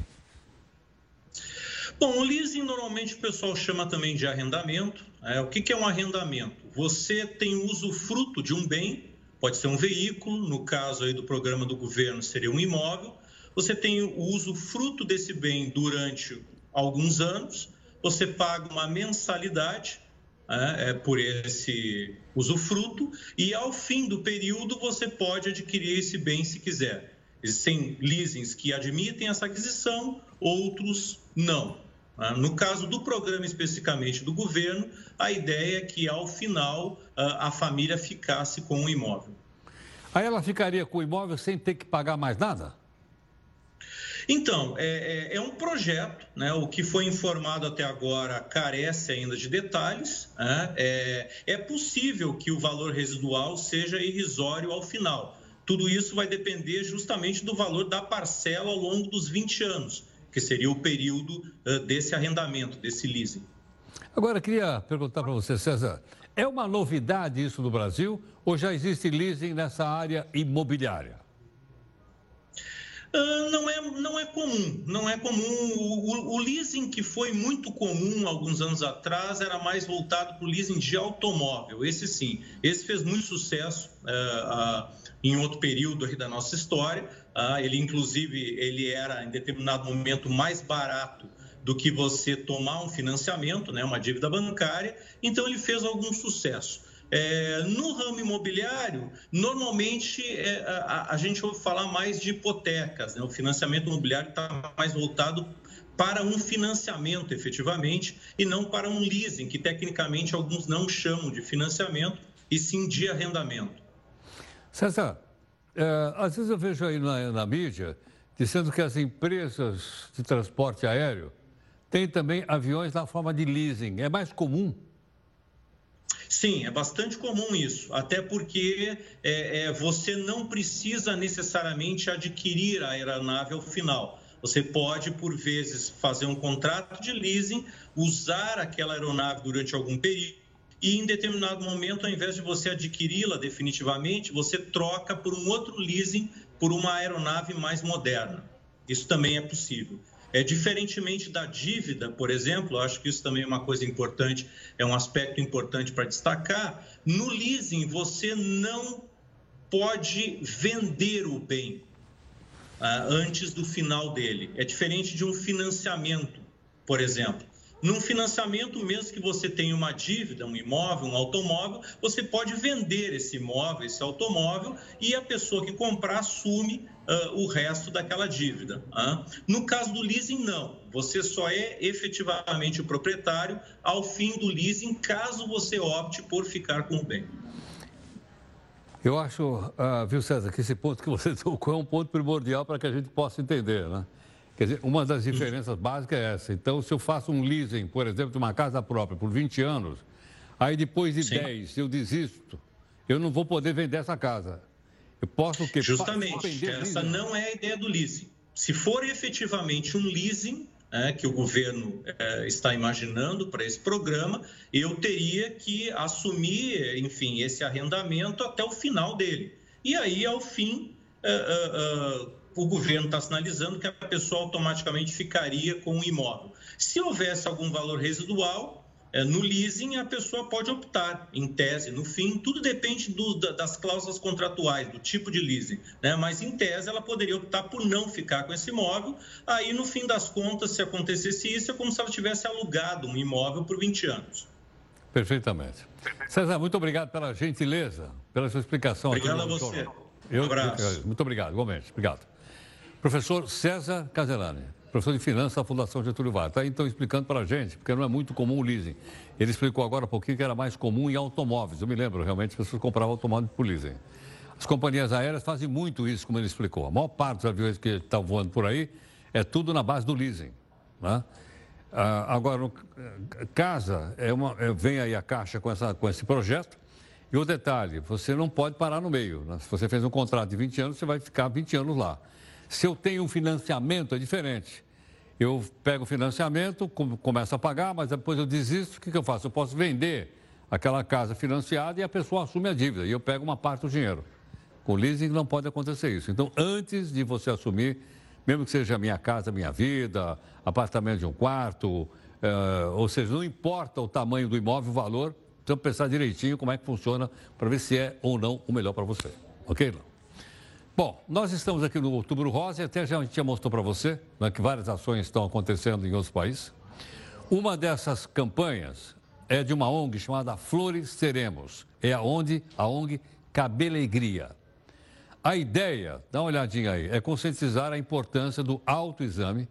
Bom, o leasing normalmente o pessoal chama também de arrendamento. É, o que, que é um arrendamento? Você tem uso fruto de um bem, pode ser um veículo, no caso aí do programa do governo seria um imóvel, você tem o uso fruto desse bem durante alguns anos, você paga uma mensalidade é, é, por esse usufruto e ao fim do período você pode adquirir esse bem se quiser. Existem leasings que admitem essa aquisição, outros não. É, no caso do programa especificamente do governo, a ideia é que ao final a família ficasse com o imóvel. Aí ela ficaria com o imóvel sem ter que pagar mais nada? Então, é, é, é, um projeto, né? o que foi informado até agora carece ainda de detalhes. Né? É, é possível que o valor residual seja irrisório ao final. Tudo isso vai depender justamente do valor da parcela ao longo dos 20 anos, que seria o período desse arrendamento, desse leasing. Agora, queria perguntar para você, César, é uma novidade isso no Brasil ou já existe leasing nessa área imobiliária? Uh, não, é, não é comum, não é comum. O, o, o, leasing que foi muito comum alguns anos atrás era mais voltado para o leasing de automóvel. Esse sim, esse fez muito sucesso uh, em outro período da nossa história. ele, inclusive, ele era em determinado momento mais barato do que você tomar um financiamento, né, uma dívida bancária. Então, ele fez algum sucesso. É, no ramo imobiliário, normalmente é, a, a, gente ouve falar mais de hipotecas, né? o financiamento imobiliário está mais voltado para um financiamento efetivamente e não para um leasing, que tecnicamente alguns não chamam de financiamento e sim de arrendamento. César, é, às vezes eu vejo aí na, na mídia dizendo que as empresas de transporte aéreo têm também aviões na forma de leasing. É mais comum? Sim, é bastante comum isso, até porque é, é, você não precisa necessariamente adquirir a aeronave ao final. Você pode, por vezes, fazer um contrato de leasing, usar aquela aeronave durante algum período e, em determinado momento, ao invés de você adquiri-la definitivamente, você troca por um outro leasing por uma aeronave mais moderna. Isso também é possível. É, diferentemente da dívida, por exemplo, acho que isso também é uma coisa importante, é um aspecto importante para destacar. No leasing, você não pode vender o bem ah, antes do final dele. É diferente de um financiamento, por exemplo. Num financiamento, mesmo que você tenha uma dívida, um imóvel, um automóvel, você pode vender esse imóvel, esse automóvel, e a pessoa que comprar assume uh, o resto daquela dívida. Uh. No caso do leasing, não. Você só é efetivamente o proprietário ao fim do leasing, caso você opte por ficar com o bem. Eu acho, uh, viu, César, que esse ponto que você tocou é um ponto primordial para que a gente possa entender, né? Quer dizer, uma das diferenças básicas é essa. Então, se eu faço um leasing, por exemplo, de uma casa própria por 20 anos, aí depois de Sim. 10 eu desisto, eu não vou poder vender essa casa. Eu posso o quê? Justamente, essa não é a ideia do leasing. Se for efetivamente um leasing, é, que o governo é, está imaginando para esse programa, eu teria que assumir, enfim, esse arrendamento até o final dele. E aí, ao fim, é, é, é o governo está sinalizando que a pessoa automaticamente ficaria com o imóvel. Se houvesse algum valor residual, no leasing a pessoa pode optar, em tese, no fim, tudo depende do, das cláusulas contratuais, do tipo de leasing, né? mas em tese ela poderia optar por não ficar com esse imóvel, aí no fim das contas, se acontecesse isso, é como se ela tivesse alugado um imóvel por 20 anos. Perfeitamente. César, muito obrigado pela gentileza, pela sua explicação. Obrigado a você. Eu, um abraço. Muito obrigado, igualmente. Obrigado. Professor César Caselani, professor de finanças da Fundação Getúlio Vargas. Está então explicando para a gente, porque não é muito comum o leasing. Ele explicou agora um pouquinho que era mais comum em automóveis. Eu me lembro, realmente, as pessoas compravam automóveis por leasing. As companhias aéreas fazem muito isso, como ele explicou. A maior parte dos aviões que estão voando por aí é tudo na base do leasing. Né? Ah, agora, no, casa, é uma, é, vem aí a Caixa com, essa, com esse projeto. E o detalhe, você não pode parar no meio. Né? Se você fez um contrato de 20 anos, você vai ficar 20 anos lá. Se eu tenho um financiamento, é diferente. Eu pego o financiamento, começo a pagar, mas depois eu desisto, o que, que eu faço? Eu posso vender aquela casa financiada e a pessoa assume a dívida e eu pego uma parte do dinheiro. Com leasing não pode acontecer isso. Então, antes de você assumir, mesmo que seja minha casa, minha vida, apartamento de um quarto, uh, ou seja, não importa o tamanho do imóvel, o valor, precisa pensar direitinho como é que funciona para ver se é ou não o melhor para você. Ok, não? Bom, nós estamos aqui no Outubro Rosa e até já a gente já mostrou para você né, que várias ações estão acontecendo em outros países. Uma dessas campanhas é de uma ONG chamada Flores Seremos. É aonde a ONG Cabelegria. A ideia, dá uma olhadinha aí, é conscientizar a importância do autoexame,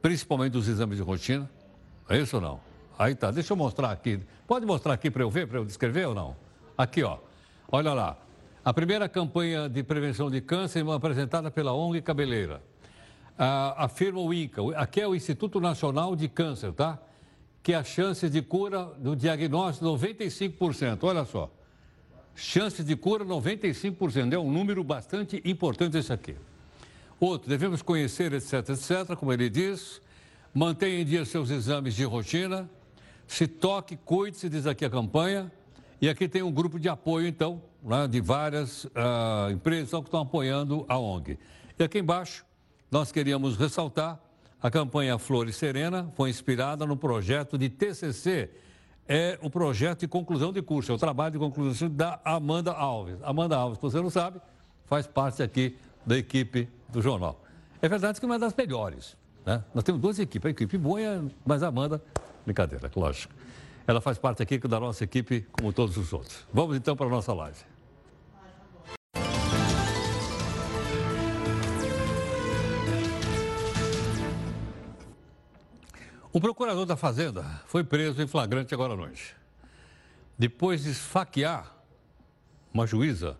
principalmente dos exames de rotina. É isso ou não? Aí tá, deixa eu mostrar aqui. Pode mostrar aqui para eu ver, para eu descrever ou não? Aqui, ó. Olha lá. A primeira campanha de prevenção de câncer é apresentada pela ONG Cabeleira. Ah, afirma o INCA, aqui é o Instituto Nacional de Câncer, tá? Que a chance de cura do diagnóstico 95%. Olha só. Chance de cura 95%. É um número bastante importante esse aqui. Outro, devemos conhecer, etc, etc, como ele diz. Mantenha em dia seus exames de rotina. Se toque, cuide-se, diz aqui a campanha. E aqui tem um grupo de apoio, então, né, de várias uh, empresas que estão apoiando a ONG. E aqui embaixo, nós queríamos ressaltar a campanha Flores Serena foi inspirada no projeto de TCC, é o projeto de conclusão de curso, é o trabalho de conclusão da Amanda Alves. Amanda Alves, se você não sabe, faz parte aqui da equipe do jornal. É verdade que é das melhores, né? Nós temos duas equipes, a equipe boa, mas a Amanda, brincadeira, lógico. Ela faz parte aqui da nossa equipe, como todos os outros. Vamos então para a nossa live. O procurador da Fazenda foi preso em flagrante agora à noite. Depois de esfaquear uma juíza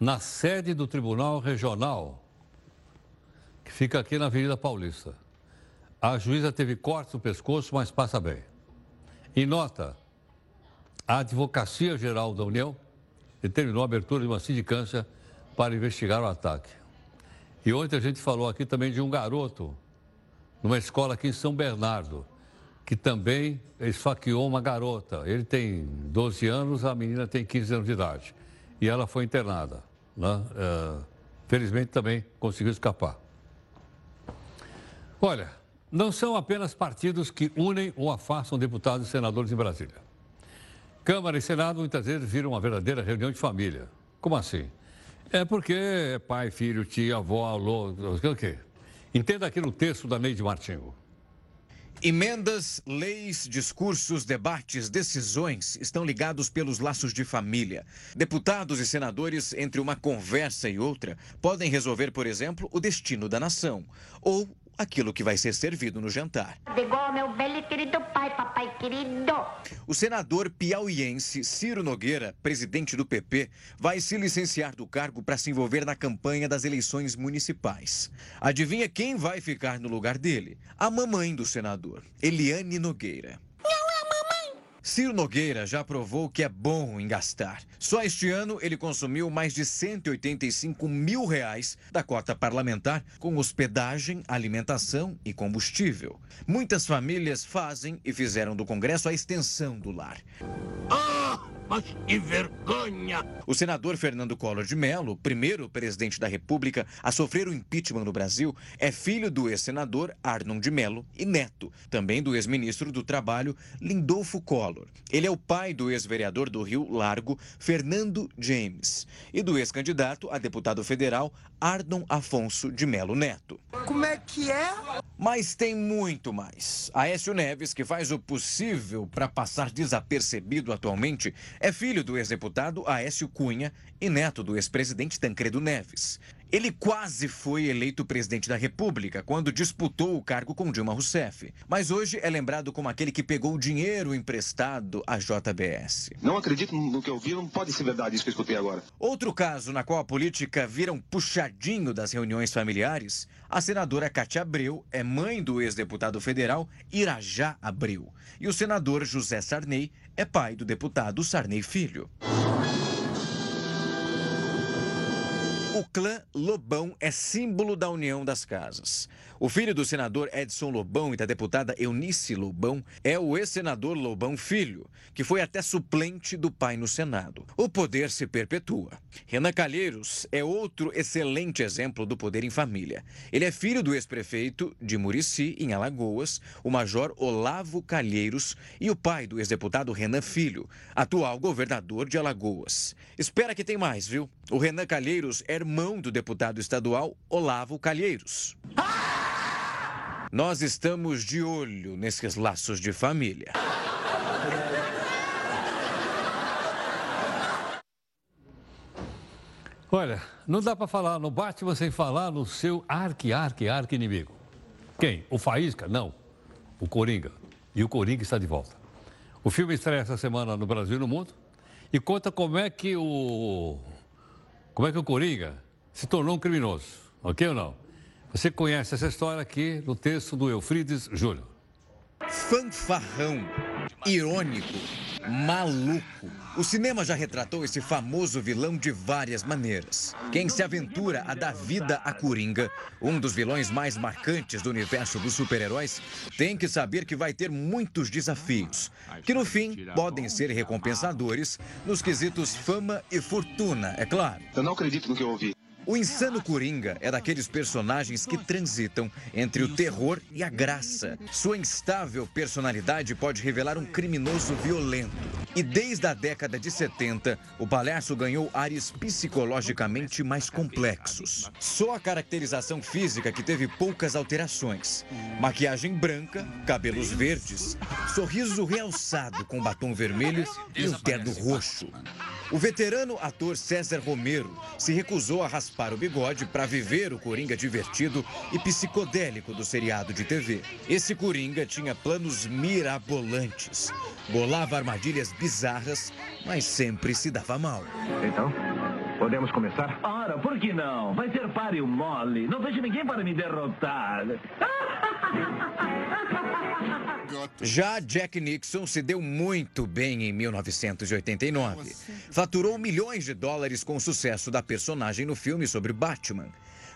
na sede do Tribunal Regional, que fica aqui na Avenida Paulista. A juíza teve cortes no pescoço, mas passa bem. Em nota, a Advocacia Geral da União determinou a abertura de uma sindicância para investigar o ataque. E ontem a gente falou aqui também de um garoto numa escola aqui em São Bernardo, que também esfaqueou uma garota. Ele tem 12 anos, a menina tem 15 anos de idade. E ela foi internada. Né? É, felizmente também conseguiu escapar. Olha, não são apenas partidos que unem ou afastam deputados e senadores em Brasília. Câmara e Senado muitas vezes viram uma verdadeira reunião de família. Como assim? É porque é pai, filho, tia, avó, alô, o quê? Entenda aqui no texto da Neide Martinho. Emendas, leis, discursos, debates, decisões estão ligados pelos laços de família. Deputados e senadores, entre uma conversa e outra, podem resolver, por exemplo, o destino da nação ou aquilo que vai ser servido no jantar. Igual meu velho e querido pai, papai querido. O senador piauiense Ciro Nogueira, presidente do PP, vai se licenciar do cargo para se envolver na campanha das eleições municipais. Adivinha quem vai ficar no lugar dele? A mamãe do senador, Eliane Nogueira. Ciro Nogueira já provou que é bom em gastar. Só este ano ele consumiu mais de 185 mil reais da cota parlamentar com hospedagem, alimentação e combustível. Muitas famílias fazem e fizeram do Congresso a extensão do lar. Ah! Mas que vergonha! O senador Fernando Collor de Mello, primeiro presidente da República a sofrer o impeachment no Brasil, é filho do ex-senador Arnon de Mello e neto, também do ex-ministro do Trabalho Lindolfo Collor. Ele é o pai do ex-vereador do Rio Largo, Fernando James, e do ex-candidato a deputado federal Arnon Afonso de Mello Neto. Como é que é? Mas tem muito mais. Aécio Neves, que faz o possível para passar desapercebido atualmente, é filho do ex-deputado Aécio Cunha e neto do ex-presidente Tancredo Neves. Ele quase foi eleito presidente da República quando disputou o cargo com Dilma Rousseff, mas hoje é lembrado como aquele que pegou o dinheiro emprestado à JBS. Não acredito no que eu vi, não pode ser verdade isso que eu escutei agora. Outro caso na qual a política vira um puxadinho das reuniões familiares, a senadora Cátia Abreu é mãe do ex-deputado federal Irajá Abreu, e o senador José Sarney é pai do deputado Sarney Filho. O clã Lobão é símbolo da união das casas. O filho do senador Edson Lobão e da deputada Eunice Lobão é o ex-senador Lobão Filho, que foi até suplente do pai no Senado. O poder se perpetua. Renan Calheiros é outro excelente exemplo do poder em família. Ele é filho do ex-prefeito de Murici, em Alagoas, o major Olavo Calheiros, e o pai do ex-deputado Renan Filho, atual governador de Alagoas. Espera que tem mais, viu? O Renan Calheiros é irmão do deputado estadual Olavo Calheiros. Nós estamos de olho nesses laços de família. Olha, não dá para falar no Batman sem falar no seu arque, arque, arque inimigo. Quem? O Faísca? Não. O Coringa. E o Coringa está de volta. O filme estreia essa semana no Brasil e no mundo e conta como é que o como é que o Coringa se tornou um criminoso, ok ou não? Você conhece essa história aqui no texto do Eufrides Júnior. Fanfarrão, irônico, maluco. O cinema já retratou esse famoso vilão de várias maneiras. Quem se aventura a dar vida a Coringa, um dos vilões mais marcantes do universo dos super-heróis, tem que saber que vai ter muitos desafios, que no fim podem ser recompensadores nos quesitos fama e fortuna, é claro. Eu não acredito no que eu ouvi. O insano Coringa é daqueles personagens que transitam entre o terror e a graça. Sua instável personalidade pode revelar um criminoso violento. E desde a década de 70, o palhaço ganhou ares psicologicamente mais complexos. Só a caracterização física que teve poucas alterações. Maquiagem branca, cabelos verdes, sorriso realçado com batom vermelho e um terno roxo. O veterano ator César Romero se recusou a raspar o bigode para viver o Coringa divertido e psicodélico do seriado de TV. Esse Coringa tinha planos mirabolantes, bolava armadilhas bizarras, mas sempre se dava mal. Então, podemos começar? Ora, por que não? Vai ser páreo mole. Não vejo ninguém para me derrotar. Já Jack Nixon se deu muito bem em 1989. Faturou milhões de dólares com o sucesso da personagem no filme sobre Batman.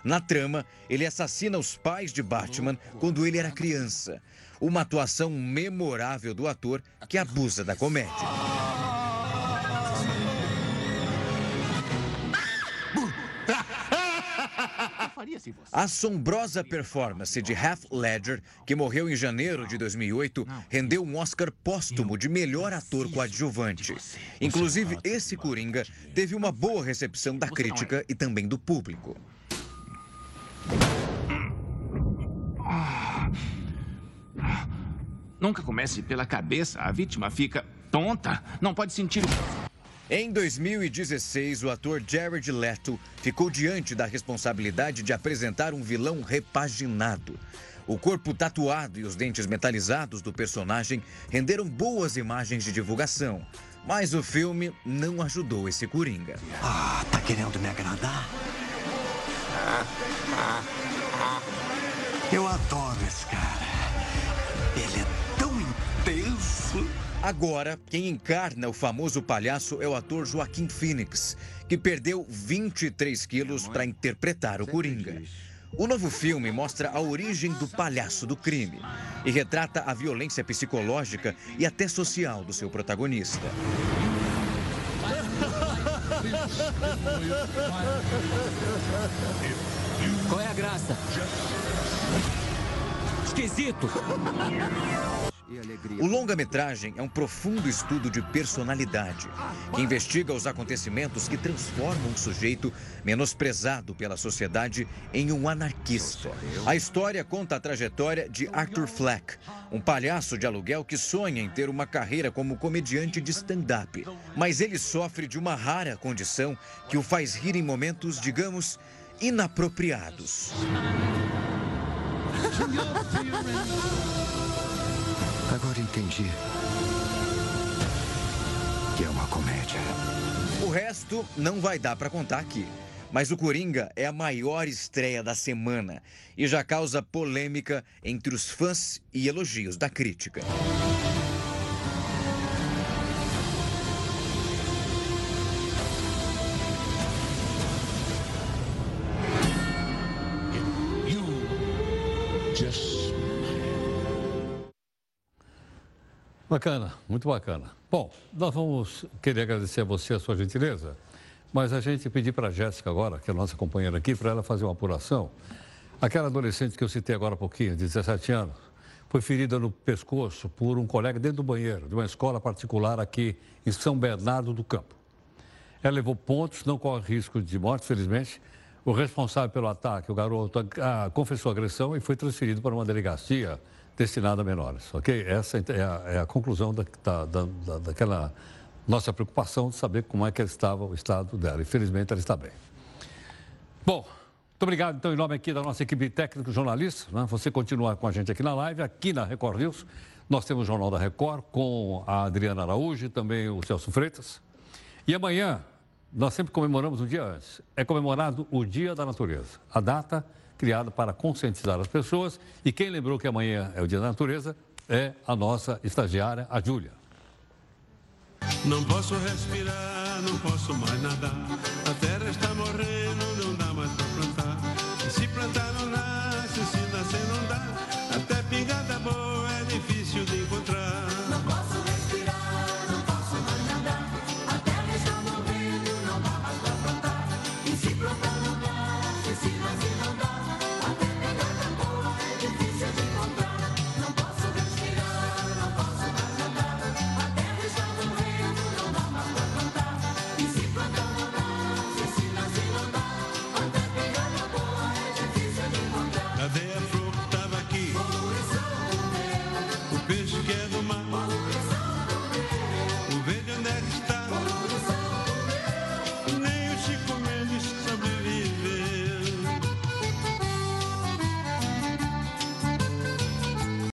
Na trama, ele assassina os pais de Batman quando ele era criança. Uma atuação memorável do ator que abusa da comédia. A assombrosa performance de Heath Ledger, que morreu em janeiro de 2008, rendeu um Oscar póstumo de melhor ator coadjuvante. Inclusive, esse Coringa teve uma boa recepção da crítica e também do público. Nunca comece pela cabeça, a vítima fica tonta, não pode sentir. Em 2016, o ator Jared Leto ficou diante da responsabilidade de apresentar um vilão repaginado. O corpo tatuado e os dentes metalizados do personagem renderam boas imagens de divulgação. Mas o filme não ajudou esse Coringa. Ah, tá querendo me agradar? Eu adoro esse cara. Agora, quem encarna o famoso palhaço é o ator Joaquim Phoenix, que perdeu 23 quilos para interpretar o Coringa. O novo filme mostra a origem do palhaço do crime e retrata a violência psicológica e até social do seu protagonista. Qual é a graça? Esquisito! O longa-metragem é um profundo estudo de personalidade, que investiga os acontecimentos que transformam um sujeito menosprezado pela sociedade em um anarquista. A história conta a trajetória de Arthur Fleck, um palhaço de aluguel que sonha em ter uma carreira como comediante de stand-up. Mas ele sofre de uma rara condição que o faz rir em momentos, digamos, inapropriados. Agora entendi que é uma comédia. O resto não vai dar para contar aqui. Mas o Coringa é a maior estreia da semana e já causa polêmica entre os fãs e elogios da crítica. Bacana, muito bacana. Bom, nós vamos querer agradecer a você a sua gentileza, mas a gente pedir para a Jéssica agora, que é a nossa companheira aqui, para ela fazer uma apuração. Aquela adolescente que eu citei agora há pouquinho, de 17 anos, foi ferida no pescoço por um colega dentro do banheiro de uma escola particular aqui em São Bernardo do Campo. Ela levou pontos, não corre risco de morte, felizmente. O responsável pelo ataque, o garoto, confessou a agressão e foi transferido para uma delegacia destinada a menores, ok? Essa é a, é a conclusão da, da, da, daquela nossa preocupação de saber como é que estava o estado dela. Infelizmente, ela está bem. Bom, muito obrigado, então, em nome aqui da nossa equipe técnica jornalista. Né? Você continuar com a gente aqui na live, aqui na Record News. Nós temos o Jornal da Record com a Adriana Araújo e também o Celso Freitas. E amanhã, nós sempre comemoramos um dia antes. É comemorado o Dia da Natureza. A data criada para conscientizar as pessoas. E quem lembrou que amanhã é o Dia da Natureza é a nossa estagiária, a Júlia. Não posso respirar, não posso mais nadar. A terra está morrendo, não dá mais para plantar. E se plantar não